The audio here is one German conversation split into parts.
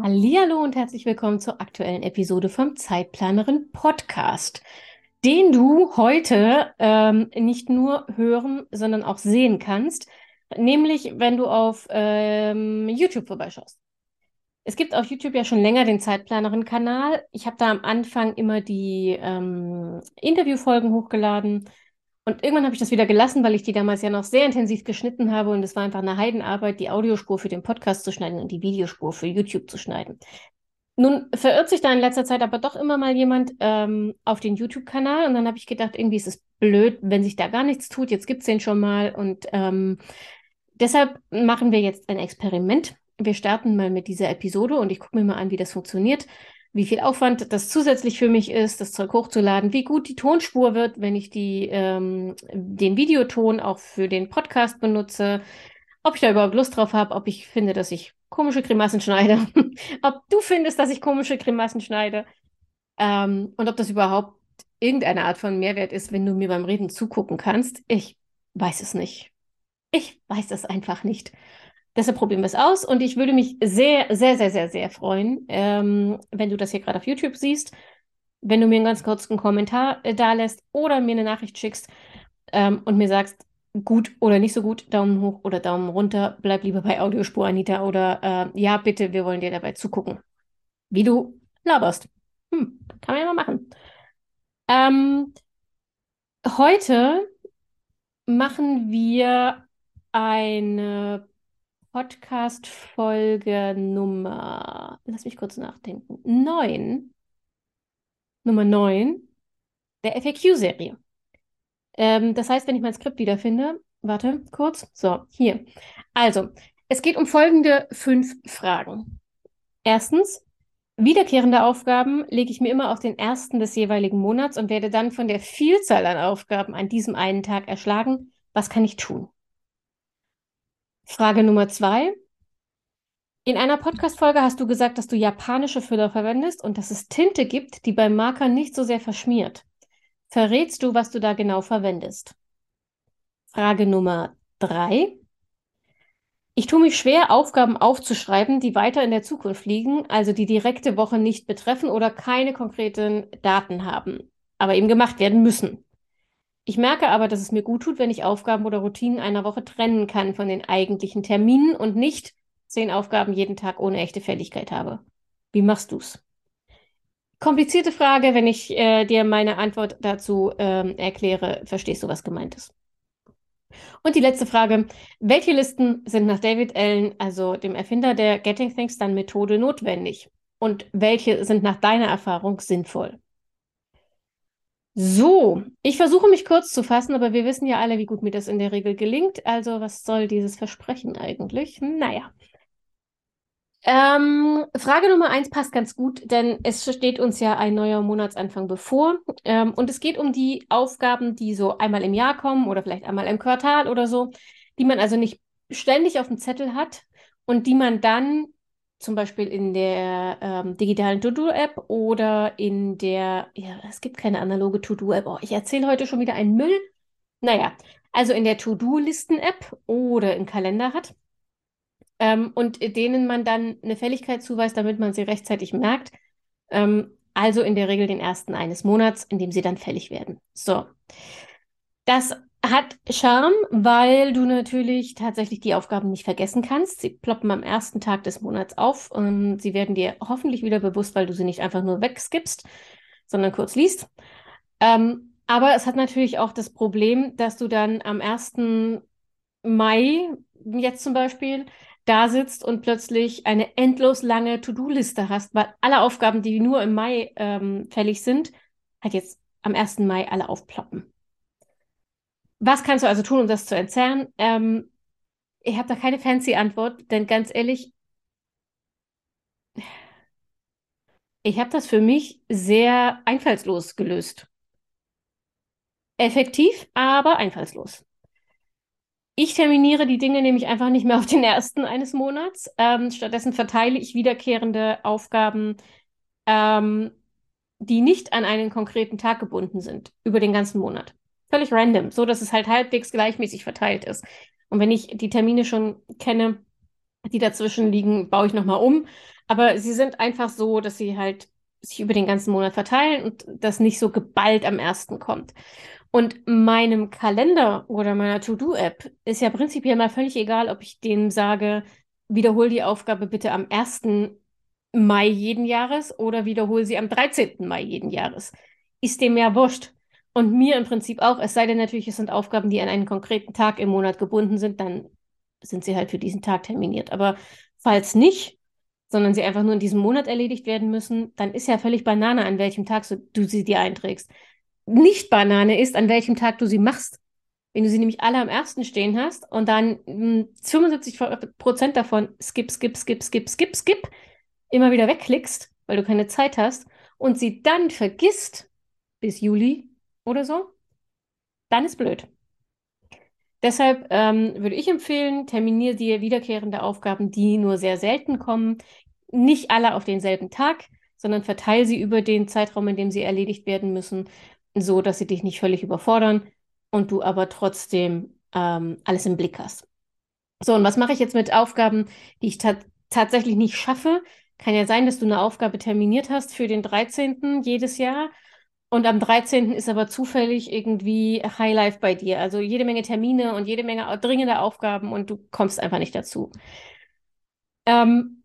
Hallo und herzlich willkommen zur aktuellen Episode vom Zeitplanerin Podcast, den du heute ähm, nicht nur hören, sondern auch sehen kannst, nämlich wenn du auf ähm, YouTube vorbeischaust. Es gibt auf YouTube ja schon länger den Zeitplanerin-Kanal. Ich habe da am Anfang immer die ähm, Interviewfolgen hochgeladen und irgendwann habe ich das wieder gelassen, weil ich die damals ja noch sehr intensiv geschnitten habe und es war einfach eine Heidenarbeit, die Audiospur für den Podcast zu schneiden und die Videospur für YouTube zu schneiden. Nun verirrt sich da in letzter Zeit aber doch immer mal jemand ähm, auf den YouTube-Kanal und dann habe ich gedacht, irgendwie ist es blöd, wenn sich da gar nichts tut. Jetzt gibt es den schon mal und ähm, deshalb machen wir jetzt ein Experiment. Wir starten mal mit dieser Episode und ich gucke mir mal an, wie das funktioniert wie viel Aufwand das zusätzlich für mich ist, das Zeug hochzuladen, wie gut die Tonspur wird, wenn ich die, ähm, den Videoton auch für den Podcast benutze, ob ich da überhaupt Lust drauf habe, ob ich finde, dass ich komische Grimassen schneide, ob du findest, dass ich komische Grimassen schneide ähm, und ob das überhaupt irgendeine Art von Mehrwert ist, wenn du mir beim Reden zugucken kannst. Ich weiß es nicht. Ich weiß es einfach nicht. Deshalb probieren wir es aus und ich würde mich sehr, sehr, sehr, sehr, sehr freuen, ähm, wenn du das hier gerade auf YouTube siehst, wenn du mir einen ganz kurzen Kommentar äh, da lässt oder mir eine Nachricht schickst ähm, und mir sagst, gut oder nicht so gut, Daumen hoch oder Daumen runter, bleib lieber bei Audiospur, Anita, oder äh, ja, bitte, wir wollen dir dabei zugucken, wie du laberst. Hm, kann man ja mal machen. Ähm, heute machen wir eine Podcast-Folge Nummer, lass mich kurz nachdenken, 9, Nummer 9 der FAQ-Serie. Ähm, das heißt, wenn ich mein Skript wiederfinde, warte kurz, so, hier. Also, es geht um folgende fünf Fragen. Erstens, wiederkehrende Aufgaben lege ich mir immer auf den ersten des jeweiligen Monats und werde dann von der Vielzahl an Aufgaben an diesem einen Tag erschlagen. Was kann ich tun? Frage Nummer zwei. In einer Podcast-Folge hast du gesagt, dass du japanische Füller verwendest und dass es Tinte gibt, die beim Marker nicht so sehr verschmiert. Verrätst du, was du da genau verwendest? Frage Nummer drei. Ich tue mich schwer, Aufgaben aufzuschreiben, die weiter in der Zukunft liegen, also die direkte Woche nicht betreffen oder keine konkreten Daten haben, aber eben gemacht werden müssen. Ich merke aber, dass es mir gut tut, wenn ich Aufgaben oder Routinen einer Woche trennen kann von den eigentlichen Terminen und nicht zehn Aufgaben jeden Tag ohne echte Fälligkeit habe. Wie machst du's? Komplizierte Frage, wenn ich äh, dir meine Antwort dazu ähm, erkläre, verstehst du, was gemeint ist. Und die letzte Frage, welche Listen sind nach David Allen, also dem Erfinder der Getting Things Done Methode, notwendig? Und welche sind nach deiner Erfahrung sinnvoll? So, ich versuche mich kurz zu fassen, aber wir wissen ja alle, wie gut mir das in der Regel gelingt. Also, was soll dieses Versprechen eigentlich? Naja. Ähm, Frage Nummer eins passt ganz gut, denn es steht uns ja ein neuer Monatsanfang bevor. Ähm, und es geht um die Aufgaben, die so einmal im Jahr kommen oder vielleicht einmal im Quartal oder so, die man also nicht ständig auf dem Zettel hat und die man dann zum Beispiel in der ähm, digitalen To-Do-App oder in der, ja, es gibt keine analoge To-Do-App. Oh, ich erzähle heute schon wieder einen Müll. Naja, also in der To-Do-Listen-App oder im Kalender hat ähm, und denen man dann eine Fälligkeit zuweist, damit man sie rechtzeitig merkt. Ähm, also in der Regel den ersten eines Monats, in dem sie dann fällig werden. So. Das hat Charme, weil du natürlich tatsächlich die Aufgaben nicht vergessen kannst. Sie ploppen am ersten Tag des Monats auf und sie werden dir hoffentlich wieder bewusst, weil du sie nicht einfach nur wegskippst, sondern kurz liest. Ähm, aber es hat natürlich auch das Problem, dass du dann am 1. Mai, jetzt zum Beispiel, da sitzt und plötzlich eine endlos lange To-Do-Liste hast, weil alle Aufgaben, die nur im Mai ähm, fällig sind, halt jetzt am 1. Mai alle aufploppen. Was kannst du also tun, um das zu entzerren? Ähm, ich habe da keine fancy Antwort, denn ganz ehrlich, Ich habe das für mich sehr einfallslos gelöst. Effektiv, aber einfallslos. Ich terminiere die Dinge nämlich einfach nicht mehr auf den ersten eines Monats. Ähm, stattdessen verteile ich wiederkehrende Aufgaben, ähm, die nicht an einen konkreten Tag gebunden sind, über den ganzen Monat. Völlig random, so dass es halt halbwegs gleichmäßig verteilt ist. Und wenn ich die Termine schon kenne, die dazwischen liegen, baue ich nochmal um. Aber sie sind einfach so, dass sie halt sich über den ganzen Monat verteilen und das nicht so geballt am ersten kommt. Und meinem Kalender oder meiner To-Do-App ist ja prinzipiell mal völlig egal, ob ich denen sage, wiederhol die Aufgabe bitte am 1. Mai jeden Jahres oder wiederhol sie am 13. Mai jeden Jahres. Ist dem ja wurscht. Und mir im Prinzip auch, es sei denn natürlich, es sind Aufgaben, die an einen konkreten Tag im Monat gebunden sind, dann sind sie halt für diesen Tag terminiert. Aber falls nicht, sondern sie einfach nur in diesem Monat erledigt werden müssen, dann ist ja völlig Banane, an welchem Tag du sie dir einträgst nicht Banane ist, an welchem Tag du sie machst. Wenn du sie nämlich alle am ersten stehen hast und dann mh, 75 Prozent davon skip, skip, skip, skip, skip, skip immer wieder wegklickst, weil du keine Zeit hast und sie dann vergisst bis Juli oder so, dann ist blöd. Deshalb ähm, würde ich empfehlen, terminiere dir wiederkehrende Aufgaben, die nur sehr selten kommen, nicht alle auf denselben Tag, sondern verteile sie über den Zeitraum, in dem sie erledigt werden müssen so dass sie dich nicht völlig überfordern und du aber trotzdem ähm, alles im Blick hast. So, und was mache ich jetzt mit Aufgaben, die ich ta tatsächlich nicht schaffe? Kann ja sein, dass du eine Aufgabe terminiert hast für den 13. jedes Jahr und am 13. ist aber zufällig irgendwie Highlife bei dir. Also jede Menge Termine und jede Menge dringende Aufgaben und du kommst einfach nicht dazu. Ähm,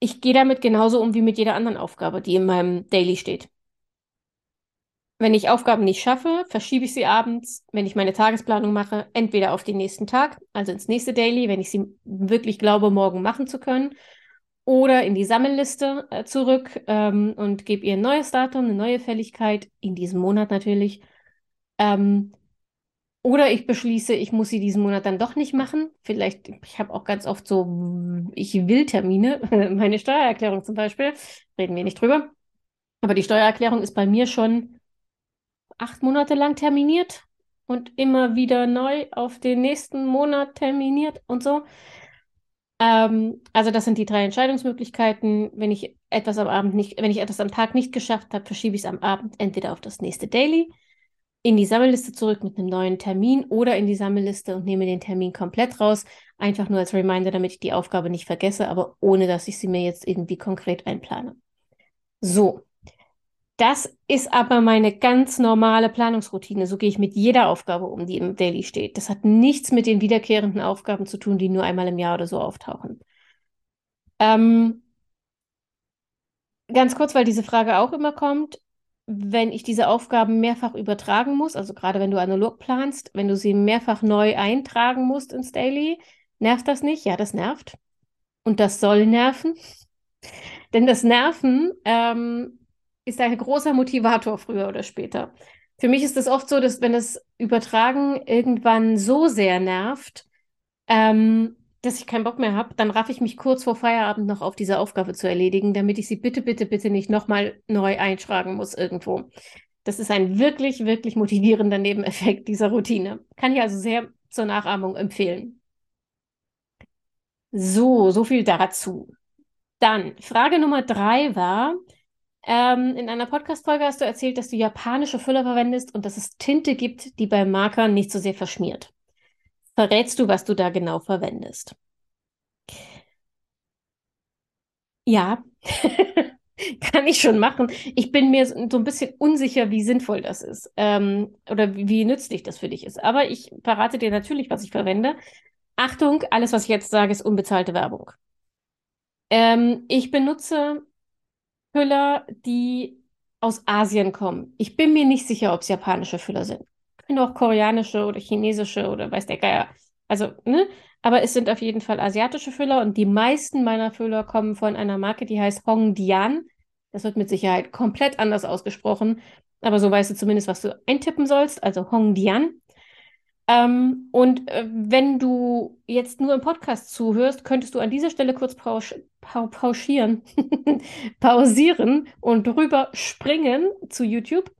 ich gehe damit genauso um wie mit jeder anderen Aufgabe, die in meinem Daily steht. Wenn ich Aufgaben nicht schaffe, verschiebe ich sie abends, wenn ich meine Tagesplanung mache, entweder auf den nächsten Tag, also ins nächste Daily, wenn ich sie wirklich glaube, morgen machen zu können, oder in die Sammelliste äh, zurück ähm, und gebe ihr ein neues Datum, eine neue Fälligkeit, in diesem Monat natürlich. Ähm, oder ich beschließe, ich muss sie diesen Monat dann doch nicht machen. Vielleicht, ich habe auch ganz oft so, ich will Termine, meine Steuererklärung zum Beispiel, reden wir nicht drüber. Aber die Steuererklärung ist bei mir schon acht Monate lang terminiert und immer wieder neu auf den nächsten Monat terminiert und so. Ähm, also das sind die drei Entscheidungsmöglichkeiten. Wenn ich etwas am Abend nicht, wenn ich etwas am Tag nicht geschafft habe, verschiebe ich es am Abend entweder auf das nächste Daily, in die Sammelliste zurück mit einem neuen Termin oder in die Sammelliste und nehme den Termin komplett raus. Einfach nur als Reminder, damit ich die Aufgabe nicht vergesse, aber ohne dass ich sie mir jetzt irgendwie konkret einplane. So, das ist aber meine ganz normale Planungsroutine. So gehe ich mit jeder Aufgabe um, die im Daily steht. Das hat nichts mit den wiederkehrenden Aufgaben zu tun, die nur einmal im Jahr oder so auftauchen. Ähm, ganz kurz, weil diese Frage auch immer kommt, wenn ich diese Aufgaben mehrfach übertragen muss, also gerade wenn du analog planst, wenn du sie mehrfach neu eintragen musst ins Daily, nervt das nicht? Ja, das nervt. Und das soll nerven. Denn das Nerven ähm, ist ein großer Motivator früher oder später. Für mich ist es oft so, dass wenn das Übertragen irgendwann so sehr nervt, ähm, dass ich keinen Bock mehr habe, dann raff ich mich kurz vor Feierabend noch auf diese Aufgabe zu erledigen, damit ich sie bitte, bitte, bitte nicht nochmal neu eintragen muss irgendwo. Das ist ein wirklich, wirklich motivierender Nebeneffekt dieser Routine. Kann ich also sehr zur Nachahmung empfehlen. So, so viel dazu. Dann, Frage Nummer drei war, ähm, in einer Podcast-Folge hast du erzählt, dass du japanische Füller verwendest und dass es Tinte gibt, die beim Markern nicht so sehr verschmiert. Verrätst du, was du da genau verwendest? Ja, kann ich schon machen. Ich bin mir so ein bisschen unsicher, wie sinnvoll das ist ähm, oder wie, wie nützlich das für dich ist. Aber ich verrate dir natürlich, was ich verwende. Achtung, alles, was ich jetzt sage, ist unbezahlte Werbung. Ähm, ich benutze Füller, die aus Asien kommen. Ich bin mir nicht sicher, ob es japanische Füller sind. Können auch koreanische oder chinesische oder weiß der Geier. Also, ne? Aber es sind auf jeden Fall asiatische Füller und die meisten meiner Füller kommen von einer Marke, die heißt Hongdian. Das wird mit Sicherheit komplett anders ausgesprochen, aber so weißt du zumindest, was du eintippen sollst. Also Hongdian. Ähm, und äh, wenn du jetzt nur im Podcast zuhörst, könntest du an dieser Stelle kurz pausch pa pauschieren, pausieren und rüber springen zu YouTube.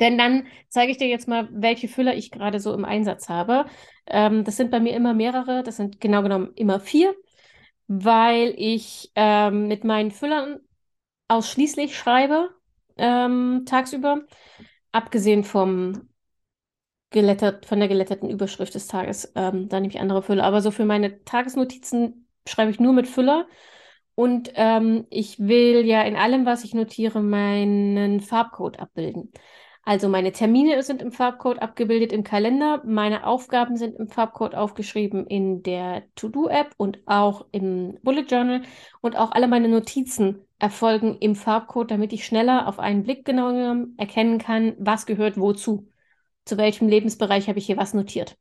Denn dann zeige ich dir jetzt mal, welche Füller ich gerade so im Einsatz habe. Ähm, das sind bei mir immer mehrere, das sind genau genommen immer vier, weil ich ähm, mit meinen Füllern ausschließlich schreibe ähm, tagsüber, abgesehen vom gelettert, von der geletterten Überschrift des Tages. Ähm, da nehme ich andere Füller. Aber so für meine Tagesnotizen schreibe ich nur mit Füller. Und ähm, ich will ja in allem, was ich notiere, meinen Farbcode abbilden. Also meine Termine sind im Farbcode abgebildet im Kalender, meine Aufgaben sind im Farbcode aufgeschrieben in der To-Do-App und auch im Bullet Journal und auch alle meine Notizen erfolgen im Farbcode, damit ich schneller auf einen Blick genau erkennen kann, was gehört wozu zu welchem Lebensbereich habe ich hier was notiert.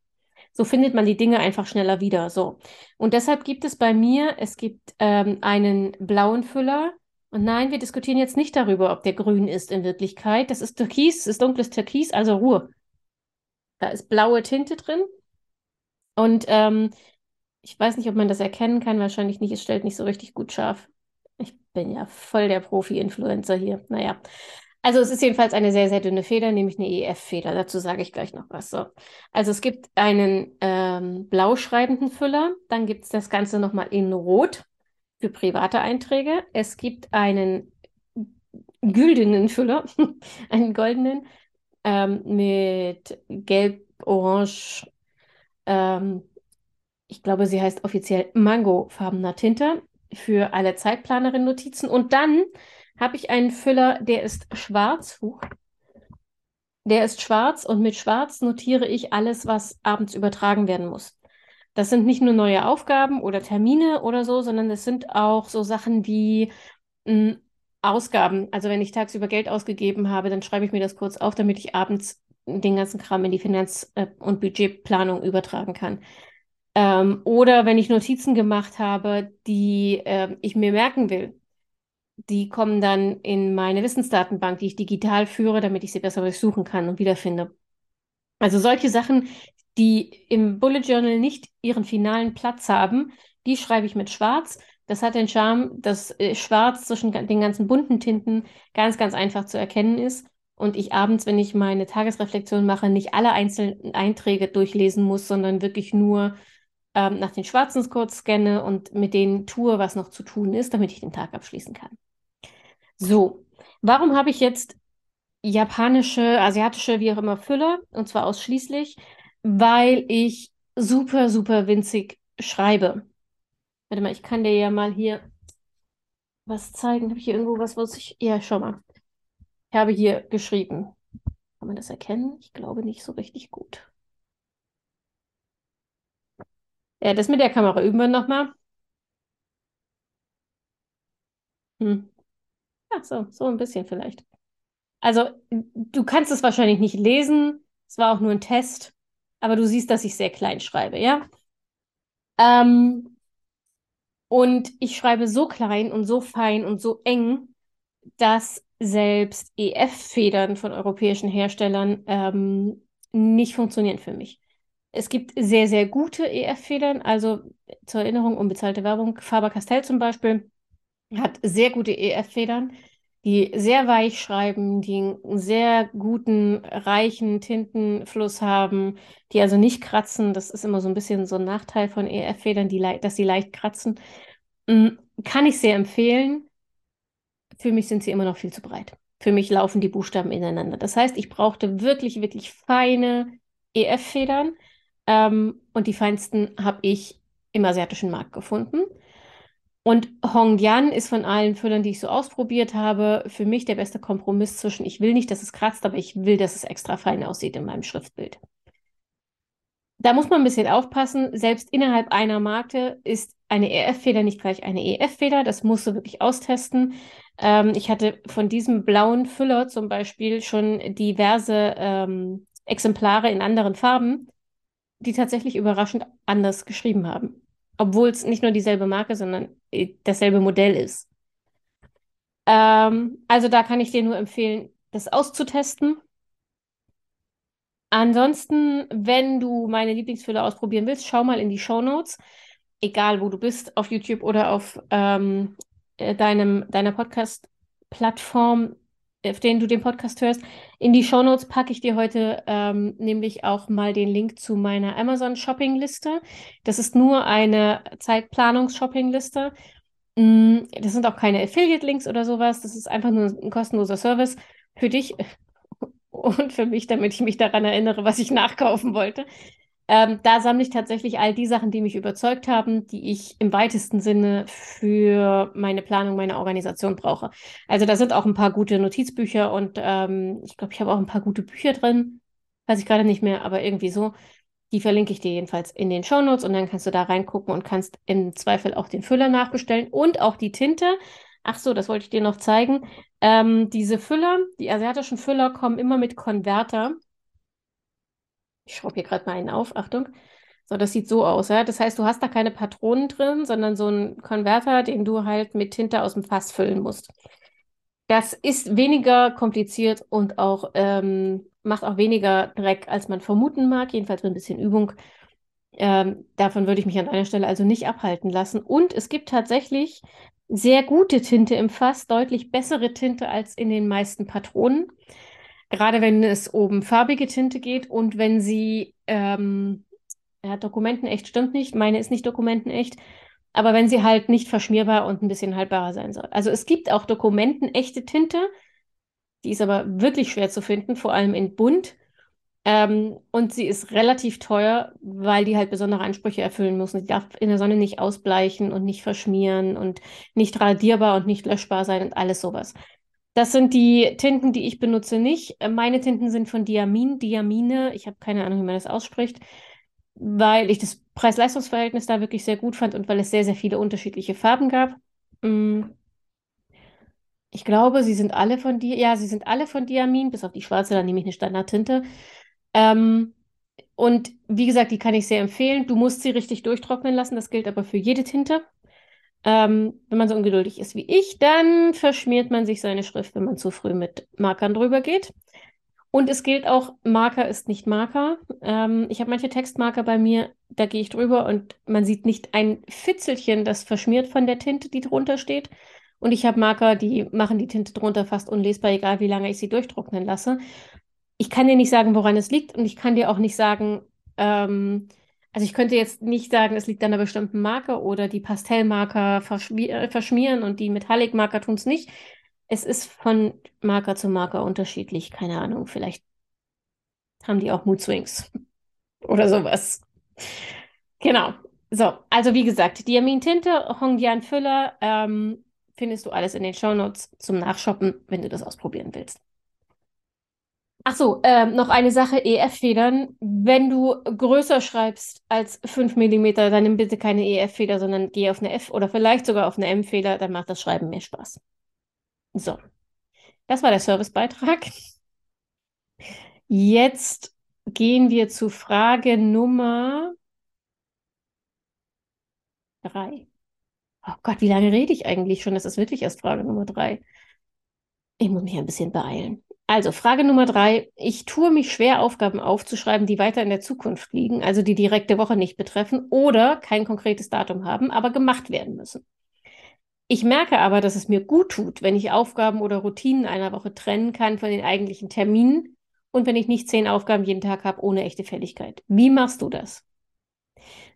So findet man die Dinge einfach schneller wieder. So. Und deshalb gibt es bei mir, es gibt ähm, einen blauen Füller. Und nein, wir diskutieren jetzt nicht darüber, ob der grün ist in Wirklichkeit. Das ist Türkis, ist dunkles Türkis, also Ruhe. Da ist blaue Tinte drin. Und ähm, ich weiß nicht, ob man das erkennen kann. Wahrscheinlich nicht. Es stellt nicht so richtig gut scharf. Ich bin ja voll der Profi-Influencer hier. Naja. Also es ist jedenfalls eine sehr, sehr dünne Feder, nämlich eine EF-Feder. Dazu sage ich gleich noch was. So. Also es gibt einen ähm, blau schreibenden Füller, dann gibt es das Ganze nochmal in Rot für private Einträge. Es gibt einen güldenen Füller, einen goldenen ähm, mit gelb, orange, ähm, ich glaube, sie heißt offiziell Mango-farbener Tinte für alle Zeitplanerin-Notizen. Und dann habe ich einen Füller, der ist schwarz. Huch. Der ist schwarz und mit schwarz notiere ich alles, was abends übertragen werden muss. Das sind nicht nur neue Aufgaben oder Termine oder so, sondern das sind auch so Sachen wie mh, hm, Ausgaben. Also wenn ich tagsüber Geld ausgegeben habe, dann schreibe ich mir das kurz auf, damit ich abends den ganzen Kram in die Finanz- äh, und Budgetplanung übertragen kann. Ähm, oder wenn ich Notizen gemacht habe, die äh, ich mir merken will, die kommen dann in meine Wissensdatenbank, die ich digital führe, damit ich sie besser durchsuchen kann und wiederfinde. Also solche Sachen, die im Bullet Journal nicht ihren finalen Platz haben, die schreibe ich mit Schwarz. Das hat den Charme, dass äh, Schwarz zwischen den ganzen bunten Tinten ganz, ganz einfach zu erkennen ist. Und ich abends, wenn ich meine Tagesreflexion mache, nicht alle einzelnen Einträge durchlesen muss, sondern wirklich nur ähm, nach den schwarzen kurz scanne und mit denen tue, was noch zu tun ist, damit ich den Tag abschließen kann. So, warum habe ich jetzt japanische, asiatische, wie auch immer Füller? Und zwar ausschließlich, weil ich super, super winzig schreibe. Warte mal, ich kann dir ja mal hier was zeigen. Habe ich hier irgendwo was, was ich. Ja, schau mal. Ich habe hier geschrieben. Kann man das erkennen? Ich glaube nicht so richtig gut. Ja, das mit der Kamera üben wir nochmal. Hm. Ja, so, so ein bisschen vielleicht. Also, du kannst es wahrscheinlich nicht lesen. Es war auch nur ein Test. Aber du siehst, dass ich sehr klein schreibe, ja? Ähm, und ich schreibe so klein und so fein und so eng, dass selbst EF-Federn von europäischen Herstellern ähm, nicht funktionieren für mich. Es gibt sehr, sehr gute EF-Federn, also zur Erinnerung, unbezahlte Werbung, Faber-Castell zum Beispiel hat sehr gute EF-Federn, die sehr weich schreiben, die einen sehr guten, reichen Tintenfluss haben, die also nicht kratzen. Das ist immer so ein bisschen so ein Nachteil von EF-Federn, dass sie leicht kratzen. Mm, kann ich sehr empfehlen. Für mich sind sie immer noch viel zu breit. Für mich laufen die Buchstaben ineinander. Das heißt, ich brauchte wirklich, wirklich feine EF-Federn. Ähm, und die feinsten habe ich im asiatischen Markt gefunden. Und Hongyan ist von allen Füllern, die ich so ausprobiert habe, für mich der beste Kompromiss zwischen, ich will nicht, dass es kratzt, aber ich will, dass es extra fein aussieht in meinem Schriftbild. Da muss man ein bisschen aufpassen. Selbst innerhalb einer Marke ist eine EF-Feder nicht gleich eine EF-Feder. Das musst du wirklich austesten. Ähm, ich hatte von diesem blauen Füller zum Beispiel schon diverse ähm, Exemplare in anderen Farben, die tatsächlich überraschend anders geschrieben haben obwohl es nicht nur dieselbe Marke, sondern äh, dasselbe Modell ist. Ähm, also da kann ich dir nur empfehlen, das auszutesten. ansonsten, wenn du meine Lieblingsfüller ausprobieren willst, schau mal in die Show Notes, egal wo du bist, auf YouTube oder auf ähm, äh, deinem, deiner Podcast-Plattform, auf denen du den Podcast hörst. In die Show Notes packe ich dir heute ähm, nämlich auch mal den Link zu meiner Amazon-Shopping-Liste. Das ist nur eine Zeitplanungs-Shopping-Liste. Mm, das sind auch keine Affiliate-Links oder sowas. Das ist einfach nur ein kostenloser Service für dich und für mich, damit ich mich daran erinnere, was ich nachkaufen wollte. Ähm, da sammle ich tatsächlich all die Sachen, die mich überzeugt haben, die ich im weitesten Sinne für meine Planung, meine Organisation brauche. Also da sind auch ein paar gute Notizbücher und ähm, ich glaube, ich habe auch ein paar gute Bücher drin. Weiß ich gerade nicht mehr, aber irgendwie so. Die verlinke ich dir jedenfalls in den Shownotes und dann kannst du da reingucken und kannst im Zweifel auch den Füller nachbestellen und auch die Tinte. Ach so, das wollte ich dir noch zeigen. Ähm, diese Füller, die asiatischen Füller kommen immer mit Konverter. Ich schraube hier gerade mal einen auf, Achtung. So, das sieht so aus, ja. Das heißt, du hast da keine Patronen drin, sondern so einen Konverter, den du halt mit Tinte aus dem Fass füllen musst. Das ist weniger kompliziert und auch ähm, macht auch weniger Dreck, als man vermuten mag, jedenfalls mit ein bisschen Übung. Ähm, davon würde ich mich an einer Stelle also nicht abhalten lassen. Und es gibt tatsächlich sehr gute Tinte im Fass, deutlich bessere Tinte als in den meisten Patronen. Gerade wenn es oben farbige Tinte geht und wenn sie, ähm, ja, dokumentenecht stimmt nicht, meine ist nicht dokumentenecht, aber wenn sie halt nicht verschmierbar und ein bisschen haltbarer sein soll. Also es gibt auch dokumentenechte Tinte, die ist aber wirklich schwer zu finden, vor allem in bunt. Ähm, und sie ist relativ teuer, weil die halt besondere Ansprüche erfüllen muss. Sie darf in der Sonne nicht ausbleichen und nicht verschmieren und nicht radierbar und nicht löschbar sein und alles sowas. Das sind die Tinten, die ich benutze nicht. Äh, meine Tinten sind von Diamin, Diamine. Ich habe keine Ahnung, wie man das ausspricht, weil ich das Preis-Leistungs-Verhältnis da wirklich sehr gut fand und weil es sehr, sehr viele unterschiedliche Farben gab. Mm. Ich glaube, sie sind alle von dir. Ja, sie sind alle von Diamin, bis auf die schwarze, dann nehme ich eine Standardtinte. Ähm, und wie gesagt, die kann ich sehr empfehlen. Du musst sie richtig durchtrocknen lassen. Das gilt aber für jede Tinte. Ähm, wenn man so ungeduldig ist wie ich, dann verschmiert man sich seine Schrift, wenn man zu früh mit Markern drüber geht. Und es gilt auch, Marker ist nicht Marker. Ähm, ich habe manche Textmarker bei mir, da gehe ich drüber und man sieht nicht ein Fitzelchen, das verschmiert von der Tinte, die drunter steht. Und ich habe Marker, die machen die Tinte drunter fast unlesbar, egal wie lange ich sie durchtrocknen lasse. Ich kann dir nicht sagen, woran es liegt und ich kann dir auch nicht sagen, ähm, also ich könnte jetzt nicht sagen, es liegt an einer bestimmten Marke oder die Pastellmarker verschmi äh, verschmieren und die Metallic-Marker tun es nicht. Es ist von Marker zu Marker unterschiedlich. Keine Ahnung, vielleicht haben die auch Mood Swings oder sowas. Genau. So, also wie gesagt, Diamin Tinte, Hongdian Füller, ähm, findest du alles in den Shownotes zum Nachshoppen, wenn du das ausprobieren willst. Ach so, ähm, noch eine Sache, EF-Federn. Wenn du größer schreibst als 5 mm, dann nimm bitte keine EF-Feder, sondern geh auf eine F oder vielleicht sogar auf eine M-Feder, dann macht das Schreiben mehr Spaß. So, das war der Servicebeitrag. Jetzt gehen wir zu Frage Nummer 3. Oh Gott, wie lange rede ich eigentlich schon? Das ist wirklich erst Frage Nummer 3. Ich muss mich ein bisschen beeilen. Also Frage Nummer drei. Ich tue mich schwer, Aufgaben aufzuschreiben, die weiter in der Zukunft liegen, also die direkte Woche nicht betreffen oder kein konkretes Datum haben, aber gemacht werden müssen. Ich merke aber, dass es mir gut tut, wenn ich Aufgaben oder Routinen einer Woche trennen kann von den eigentlichen Terminen und wenn ich nicht zehn Aufgaben jeden Tag habe ohne echte Fälligkeit. Wie machst du das?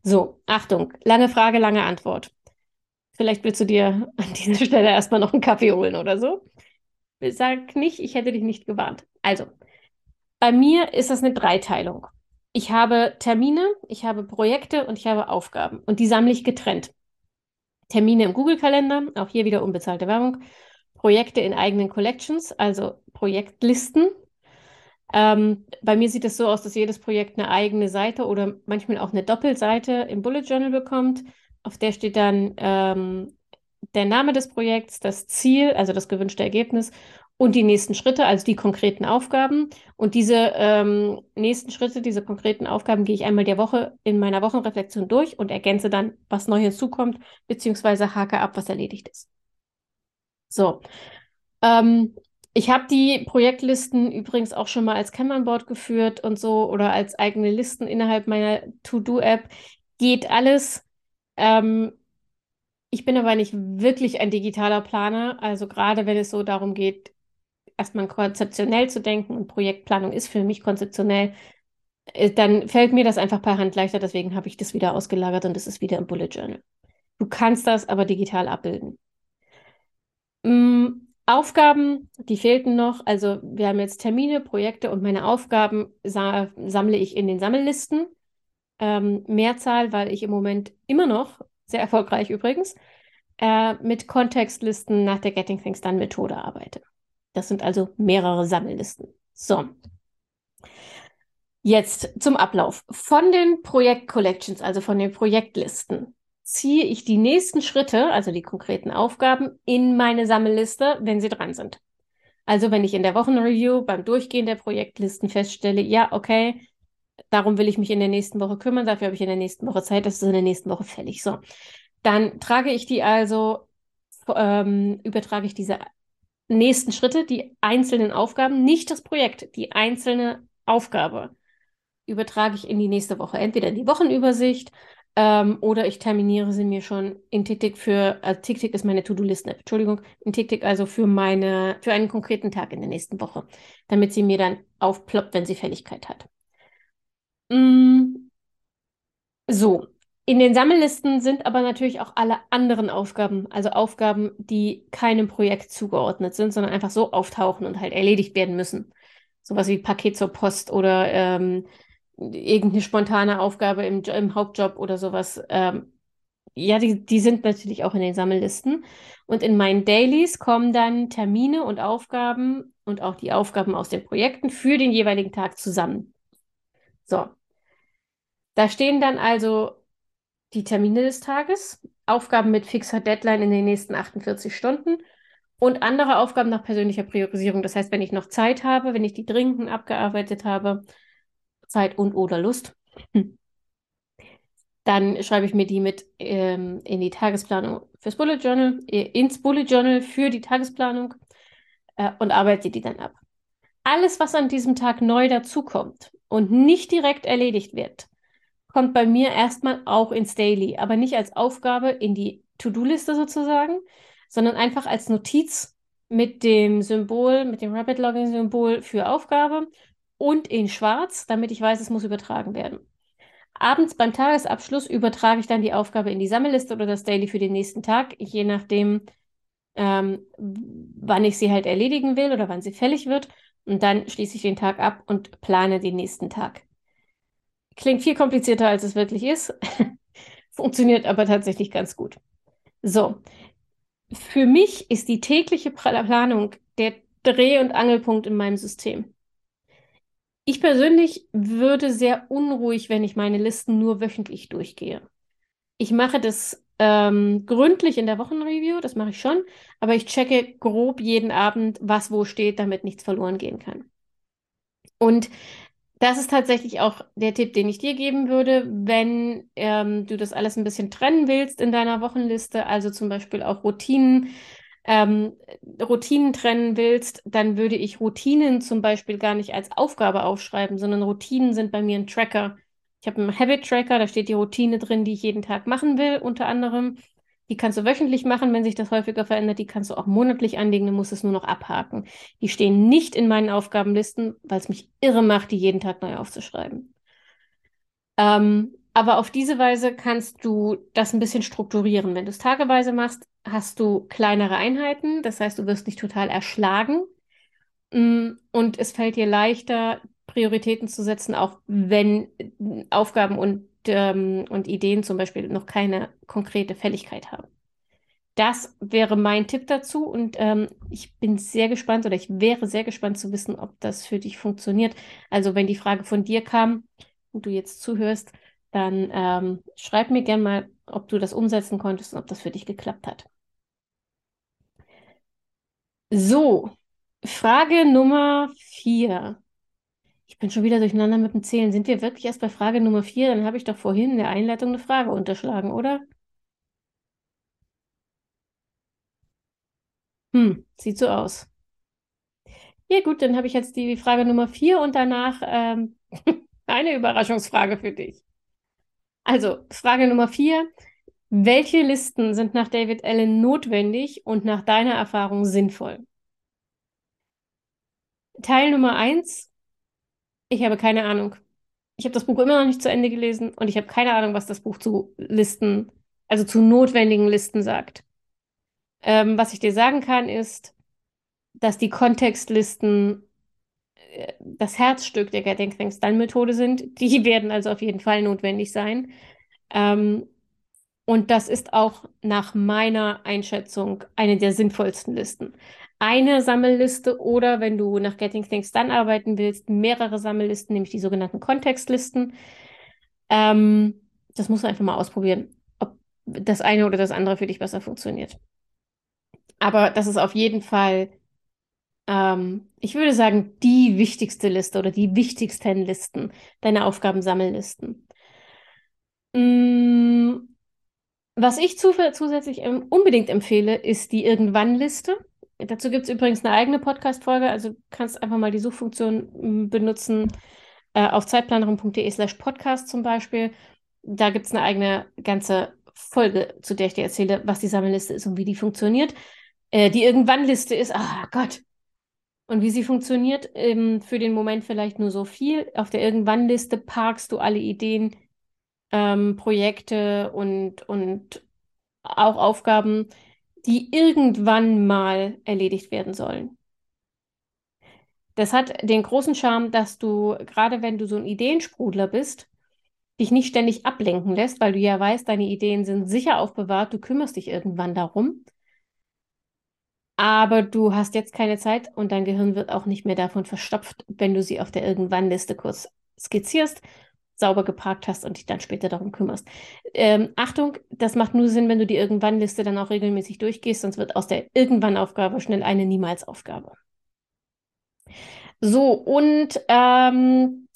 So, Achtung, lange Frage, lange Antwort. Vielleicht willst du dir an dieser Stelle erstmal noch einen Kaffee holen oder so. Sag nicht, ich hätte dich nicht gewarnt. Also, bei mir ist das eine Dreiteilung. Ich habe Termine, ich habe Projekte und ich habe Aufgaben. Und die sammle ich getrennt. Termine im Google-Kalender, auch hier wieder unbezahlte Werbung. Projekte in eigenen Collections, also Projektlisten. Ähm, bei mir sieht es so aus, dass jedes Projekt eine eigene Seite oder manchmal auch eine Doppelseite im Bullet Journal bekommt. Auf der steht dann ähm, der Name des Projekts, das Ziel, also das gewünschte Ergebnis und die nächsten Schritte, also die konkreten Aufgaben. Und diese ähm, nächsten Schritte, diese konkreten Aufgaben gehe ich einmal der Woche in meiner Wochenreflexion durch und ergänze dann, was neu hinzukommt, beziehungsweise hake ab, was erledigt ist. So. Ähm, ich habe die Projektlisten übrigens auch schon mal als Kanban-Board geführt und so oder als eigene Listen innerhalb meiner To-Do-App. Geht alles. Ähm, ich bin aber nicht wirklich ein digitaler Planer. Also gerade wenn es so darum geht, erstmal konzeptionell zu denken und Projektplanung ist für mich konzeptionell, äh, dann fällt mir das einfach per Hand leichter. Deswegen habe ich das wieder ausgelagert und das ist wieder im Bullet Journal. Du kannst das aber digital abbilden. Mm, Aufgaben, die fehlten noch. Also wir haben jetzt Termine, Projekte und meine Aufgaben sa sammle ich in den Sammellisten. Ähm, Mehrzahl, weil ich im Moment immer noch, sehr erfolgreich übrigens, äh, mit Kontextlisten nach der Getting Things Done Methode arbeite. Das sind also mehrere Sammellisten. So. Jetzt zum Ablauf. Von den Projekt-Collections, also von den Projektlisten, ziehe ich die nächsten Schritte, also die konkreten Aufgaben, in meine Sammelliste, wenn sie dran sind. Also wenn ich in der Wochenreview beim Durchgehen der Projektlisten feststelle, ja, okay, darum will ich mich in der nächsten Woche kümmern, dafür habe ich in der nächsten Woche Zeit, das ist in der nächsten Woche fällig. So, dann trage ich die also, ähm, übertrage ich diese nächsten Schritte, die einzelnen Aufgaben, nicht das Projekt, die einzelne Aufgabe übertrage ich in die nächste Woche, entweder in die Wochenübersicht ähm, oder ich terminiere sie mir schon in TickTick für, also TickTick ist meine To-Do-Listen-App, Entschuldigung, in TickTick also für meine, für einen konkreten Tag in der nächsten Woche, damit sie mir dann aufploppt, wenn sie Fälligkeit hat. Mm, so, in den Sammellisten sind aber natürlich auch alle anderen Aufgaben, also Aufgaben, die keinem Projekt zugeordnet sind, sondern einfach so auftauchen und halt erledigt werden müssen. Sowas wie Paket zur Post oder ähm, irgendeine spontane Aufgabe im, im Hauptjob oder sowas. Ähm, ja, die, die sind natürlich auch in den Sammellisten. Und in meinen Dailies kommen dann Termine und Aufgaben und auch die Aufgaben aus den Projekten für den jeweiligen Tag zusammen. So. Da stehen dann also die Termine des Tages, Aufgaben mit fixer Deadline in den nächsten 48 Stunden und andere Aufgaben nach persönlicher Priorisierung. Das heißt, wenn ich noch Zeit habe, wenn ich die dringenden abgearbeitet habe, Zeit und oder Lust, dann schreibe ich mir die mit ähm, in die Tagesplanung fürs Bullet Journal, äh, ins Bullet Journal für die Tagesplanung äh, und arbeite die dann ab. Alles, was an diesem Tag neu dazukommt und nicht direkt erledigt wird, kommt bei mir erstmal auch ins Daily, aber nicht als Aufgabe in die To-Do-Liste sozusagen, sondern einfach als Notiz mit dem Symbol, mit dem Rabbit Logging Symbol für Aufgabe und in schwarz, damit ich weiß, es muss übertragen werden. Abends beim Tagesabschluss übertrage ich dann die Aufgabe in die Sammelliste oder das Daily für den nächsten Tag, je nachdem, ähm, wann ich sie halt erledigen will oder wann sie fällig wird. Und dann schließe ich den Tag ab und plane den nächsten Tag. Klingt viel komplizierter, als es wirklich ist, funktioniert aber tatsächlich ganz gut. So, für mich ist die tägliche Planung der Dreh- und Angelpunkt in meinem System. Ich persönlich würde sehr unruhig, wenn ich meine Listen nur wöchentlich durchgehe. Ich mache das ähm, gründlich in der Wochenreview, das mache ich schon, aber ich checke grob jeden Abend, was wo steht, damit nichts verloren gehen kann. Und das ist tatsächlich auch der Tipp, den ich dir geben würde, wenn ähm, du das alles ein bisschen trennen willst in deiner Wochenliste, also zum Beispiel auch Routinen ähm, Routinen trennen willst, dann würde ich Routinen zum Beispiel gar nicht als Aufgabe aufschreiben, sondern Routinen sind bei mir ein Tracker. Ich habe einen Habit-Tracker, da steht die Routine drin, die ich jeden Tag machen will, unter anderem. Die kannst du wöchentlich machen, wenn sich das häufiger verändert. Die kannst du auch monatlich anlegen, du musst es nur noch abhaken. Die stehen nicht in meinen Aufgabenlisten, weil es mich irre macht, die jeden Tag neu aufzuschreiben. Ähm, aber auf diese Weise kannst du das ein bisschen strukturieren. Wenn du es tageweise machst, hast du kleinere Einheiten. Das heißt, du wirst nicht total erschlagen. Mm, und es fällt dir leichter, Prioritäten zu setzen, auch wenn Aufgaben und, ähm, und Ideen zum Beispiel noch keine konkrete Fälligkeit haben. Das wäre mein Tipp dazu und ähm, ich bin sehr gespannt oder ich wäre sehr gespannt zu wissen, ob das für dich funktioniert. Also wenn die Frage von dir kam und du jetzt zuhörst, dann ähm, schreib mir gerne mal, ob du das umsetzen konntest und ob das für dich geklappt hat. So, Frage Nummer vier. Ich bin schon wieder durcheinander mit dem Zählen. Sind wir wirklich erst bei Frage Nummer vier? Dann habe ich doch vorhin in der Einleitung eine Frage unterschlagen, oder? Hm, sieht so aus. Ja, gut, dann habe ich jetzt die Frage Nummer vier und danach ähm, eine Überraschungsfrage für dich. Also, Frage Nummer vier. Welche Listen sind nach David Allen notwendig und nach deiner Erfahrung sinnvoll? Teil Nummer eins. Ich habe keine Ahnung. Ich habe das Buch immer noch nicht zu Ende gelesen und ich habe keine Ahnung, was das Buch zu Listen, also zu notwendigen Listen sagt. Ähm, was ich dir sagen kann, ist, dass die Kontextlisten äh, das Herzstück der Getting Things Done Methode sind. Die werden also auf jeden Fall notwendig sein. Ähm, und das ist auch nach meiner Einschätzung eine der sinnvollsten Listen. Eine Sammelliste oder wenn du nach Getting Things Done arbeiten willst, mehrere Sammellisten, nämlich die sogenannten Kontextlisten. Ähm, das musst du einfach mal ausprobieren, ob das eine oder das andere für dich besser funktioniert. Aber das ist auf jeden Fall, ähm, ich würde sagen, die wichtigste Liste oder die wichtigsten Listen, deine Aufgabensammellisten. Mm, was ich zusätzlich unbedingt empfehle, ist die Irgendwann-Liste. Dazu gibt es übrigens eine eigene Podcast-Folge, also kannst einfach mal die Suchfunktion mm, benutzen äh, auf zeitplanerin.de slash podcast zum Beispiel. Da gibt es eine eigene ganze Folge, zu der ich dir erzähle, was die Sammelliste ist und wie die funktioniert. Äh, die Irgendwann-Liste ist, ah oh Gott. Und wie sie funktioniert, ähm, für den Moment vielleicht nur so viel. Auf der Irgendwann-Liste parkst du alle Ideen, ähm, Projekte und, und auch Aufgaben, die irgendwann mal erledigt werden sollen. Das hat den großen Charme, dass du, gerade wenn du so ein Ideensprudler bist, dich nicht ständig ablenken lässt, weil du ja weißt, deine Ideen sind sicher aufbewahrt, du kümmerst dich irgendwann darum. Aber du hast jetzt keine Zeit und dein Gehirn wird auch nicht mehr davon verstopft, wenn du sie auf der Irgendwann-Liste kurz skizzierst sauber geparkt hast und dich dann später darum kümmerst. Ähm, Achtung, das macht nur Sinn, wenn du die Irgendwann-Liste dann auch regelmäßig durchgehst, sonst wird aus der Irgendwann-Aufgabe schnell eine Niemals-Aufgabe. So, und ähm,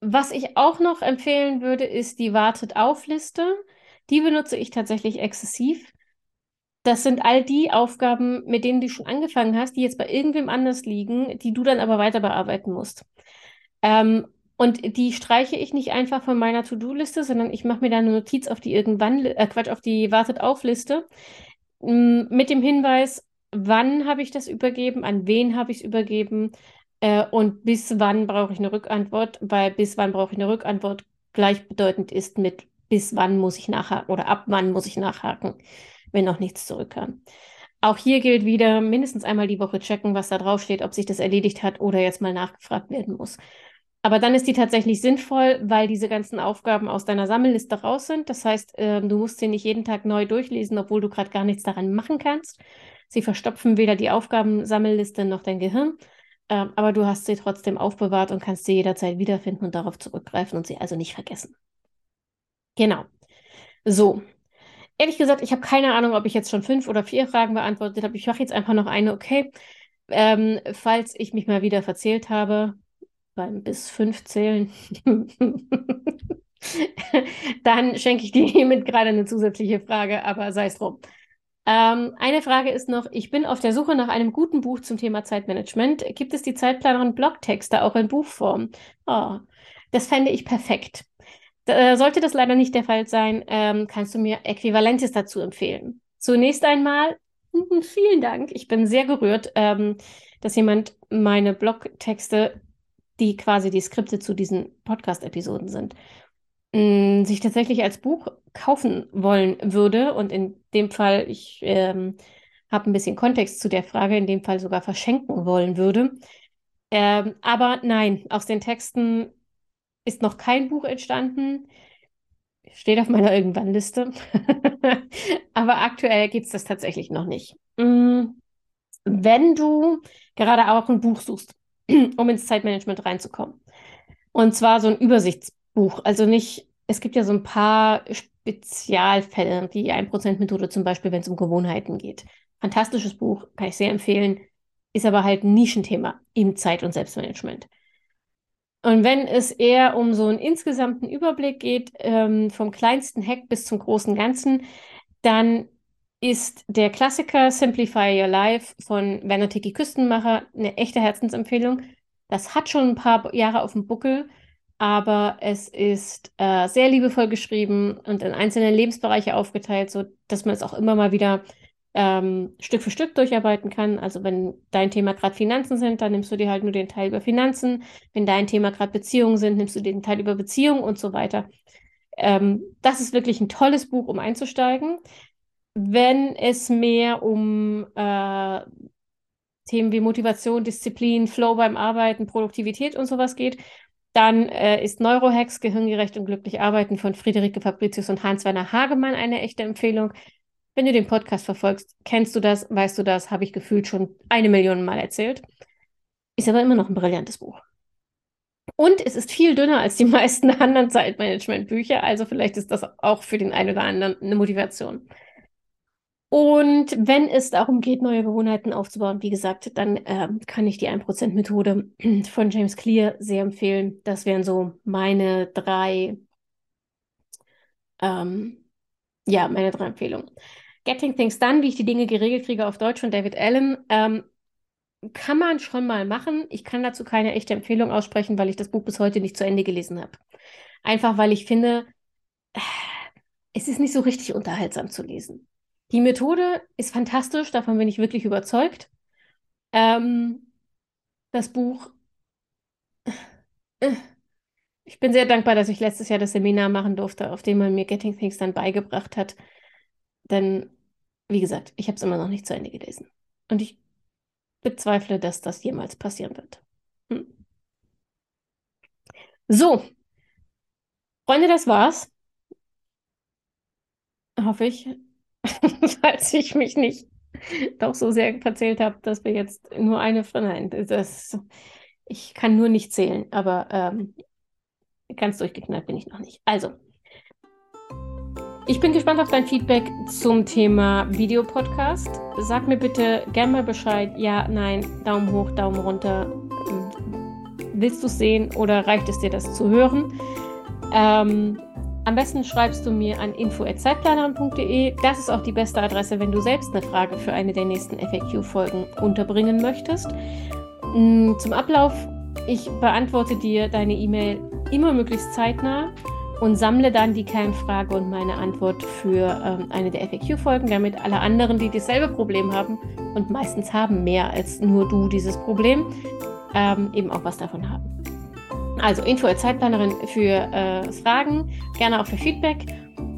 was ich auch noch empfehlen würde, ist die Wartet-auf-Liste. Die benutze ich tatsächlich exzessiv. Das sind all die Aufgaben, mit denen du schon angefangen hast, die jetzt bei irgendwem anders liegen, die du dann aber weiter bearbeiten musst. Ähm, und die streiche ich nicht einfach von meiner To-Do-Liste, sondern ich mache mir da eine Notiz auf die irgendwann, äh, Quatsch, auf die Wartet-auf-Liste mm, mit dem Hinweis, wann habe ich das übergeben, an wen habe ich es übergeben äh, und bis wann brauche ich eine Rückantwort, weil bis wann brauche ich eine Rückantwort gleichbedeutend ist mit bis wann muss ich nachhaken oder ab wann muss ich nachhaken, wenn noch nichts zurückkam. Auch hier gilt wieder, mindestens einmal die Woche checken, was da drauf steht, ob sich das erledigt hat oder jetzt mal nachgefragt werden muss. Aber dann ist die tatsächlich sinnvoll, weil diese ganzen Aufgaben aus deiner Sammelliste raus sind. Das heißt, äh, du musst sie nicht jeden Tag neu durchlesen, obwohl du gerade gar nichts daran machen kannst. Sie verstopfen weder die Aufgabensammelliste noch dein Gehirn. Äh, aber du hast sie trotzdem aufbewahrt und kannst sie jederzeit wiederfinden und darauf zurückgreifen und sie also nicht vergessen. Genau. So. Ehrlich gesagt, ich habe keine Ahnung, ob ich jetzt schon fünf oder vier Fragen beantwortet habe. Ich mache jetzt einfach noch eine, okay. Ähm, falls ich mich mal wieder verzählt habe, beim bis fünf zählen, dann schenke ich dir hiermit gerade eine zusätzliche Frage, aber sei es drum. Ähm, eine Frage ist noch, ich bin auf der Suche nach einem guten Buch zum Thema Zeitmanagement. Gibt es die Zeitplanerin Blogtexte auch in Buchform? Oh, das fände ich perfekt. Da, sollte das leider nicht der Fall sein, ähm, kannst du mir Äquivalentes dazu empfehlen. Zunächst einmal vielen Dank. Ich bin sehr gerührt, ähm, dass jemand meine Blogtexte die quasi die Skripte zu diesen Podcast-Episoden sind, mm, sich tatsächlich als Buch kaufen wollen würde. Und in dem Fall, ich ähm, habe ein bisschen Kontext zu der Frage, in dem Fall sogar verschenken wollen würde. Ähm, aber nein, aus den Texten ist noch kein Buch entstanden. Steht auf meiner Irgendwann-Liste. aber aktuell gibt es das tatsächlich noch nicht. Mm, wenn du gerade auch ein Buch suchst, um ins Zeitmanagement reinzukommen. Und zwar so ein Übersichtsbuch. Also nicht, es gibt ja so ein paar Spezialfälle, die 1%-Methode zum Beispiel, wenn es um Gewohnheiten geht. Fantastisches Buch, kann ich sehr empfehlen, ist aber halt ein Nischenthema im Zeit- und Selbstmanagement. Und wenn es eher um so einen insgesamten Überblick geht, ähm, vom kleinsten Hack bis zum großen Ganzen, dann ist der Klassiker Simplify Your Life von Werner Tiki Küstenmacher eine echte Herzensempfehlung. Das hat schon ein paar Jahre auf dem Buckel, aber es ist äh, sehr liebevoll geschrieben und in einzelne Lebensbereiche aufgeteilt, so dass man es auch immer mal wieder ähm, Stück für Stück durcharbeiten kann. Also wenn dein Thema gerade Finanzen sind, dann nimmst du dir halt nur den Teil über Finanzen. Wenn dein Thema gerade Beziehungen sind, nimmst du den Teil über Beziehungen und so weiter. Ähm, das ist wirklich ein tolles Buch, um einzusteigen. Wenn es mehr um äh, Themen wie Motivation, Disziplin, Flow beim Arbeiten, Produktivität und sowas geht, dann äh, ist Neurohacks, Gehirngerecht und glücklich arbeiten von Friederike Fabricius und Hans-Werner Hagemann eine echte Empfehlung. Wenn du den Podcast verfolgst, kennst du das, weißt du das, habe ich gefühlt schon eine Million Mal erzählt. Ist aber immer noch ein brillantes Buch. Und es ist viel dünner als die meisten anderen Zeitmanagement-Bücher, also vielleicht ist das auch für den einen oder anderen eine Motivation. Und wenn es darum geht, neue Gewohnheiten aufzubauen, wie gesagt, dann äh, kann ich die 1%-Methode von James Clear sehr empfehlen. Das wären so meine drei, ähm, ja, meine drei Empfehlungen. Getting Things Done, wie ich die Dinge geregelt kriege auf Deutsch von David Allen, ähm, kann man schon mal machen. Ich kann dazu keine echte Empfehlung aussprechen, weil ich das Buch bis heute nicht zu Ende gelesen habe. Einfach weil ich finde, es ist nicht so richtig unterhaltsam zu lesen. Die Methode ist fantastisch, davon bin ich wirklich überzeugt. Ähm, das Buch, ich bin sehr dankbar, dass ich letztes Jahr das Seminar machen durfte, auf dem man mir Getting Things dann beigebracht hat. Denn wie gesagt, ich habe es immer noch nicht zu Ende gelesen. Und ich bezweifle, dass das jemals passieren wird. Hm. So, Freunde, das war's. Hoffe ich, falls ich mich nicht doch so sehr verzählt habe, dass wir jetzt nur eine von. Nein, das, ich kann nur nicht zählen, aber ähm, ganz durchgeknallt bin ich noch nicht. Also, ich bin gespannt auf dein Feedback zum Thema Videopodcast. Sag mir bitte gerne mal Bescheid. Ja, nein, Daumen hoch, Daumen runter. Willst du es sehen oder reicht es dir, das zu hören? Ähm, am besten schreibst du mir an info.zeitplanerin.de. Das ist auch die beste Adresse, wenn du selbst eine Frage für eine der nächsten FAQ-Folgen unterbringen möchtest. Mm, zum Ablauf, ich beantworte dir deine E-Mail immer möglichst zeitnah und sammle dann die Kernfrage und meine Antwort für ähm, eine der FAQ-Folgen, damit alle anderen, die dasselbe Problem haben und meistens haben mehr als nur du dieses Problem, ähm, eben auch was davon haben. Also Info als Zeitplanerin für äh, Fragen, gerne auch für Feedback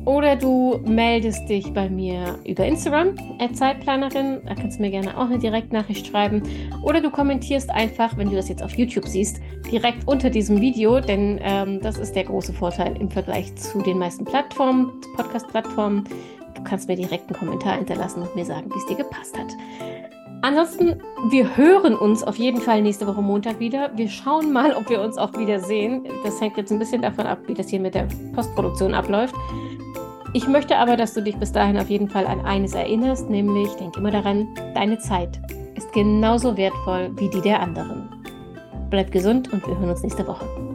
oder du meldest dich bei mir über Instagram als Zeitplanerin. Da kannst du mir gerne auch eine Direktnachricht schreiben. Oder du kommentierst einfach, wenn du das jetzt auf YouTube siehst, direkt unter diesem Video, denn ähm, das ist der große Vorteil im Vergleich zu den meisten Plattformen, Podcast-Plattformen. Du kannst mir direkt einen Kommentar hinterlassen und mir sagen, wie es dir gepasst hat. Ansonsten, wir hören uns auf jeden Fall nächste Woche Montag wieder. Wir schauen mal, ob wir uns auch wieder sehen. Das hängt jetzt ein bisschen davon ab, wie das hier mit der Postproduktion abläuft. Ich möchte aber, dass du dich bis dahin auf jeden Fall an eines erinnerst, nämlich denk immer daran, deine Zeit ist genauso wertvoll wie die der anderen. Bleib gesund und wir hören uns nächste Woche.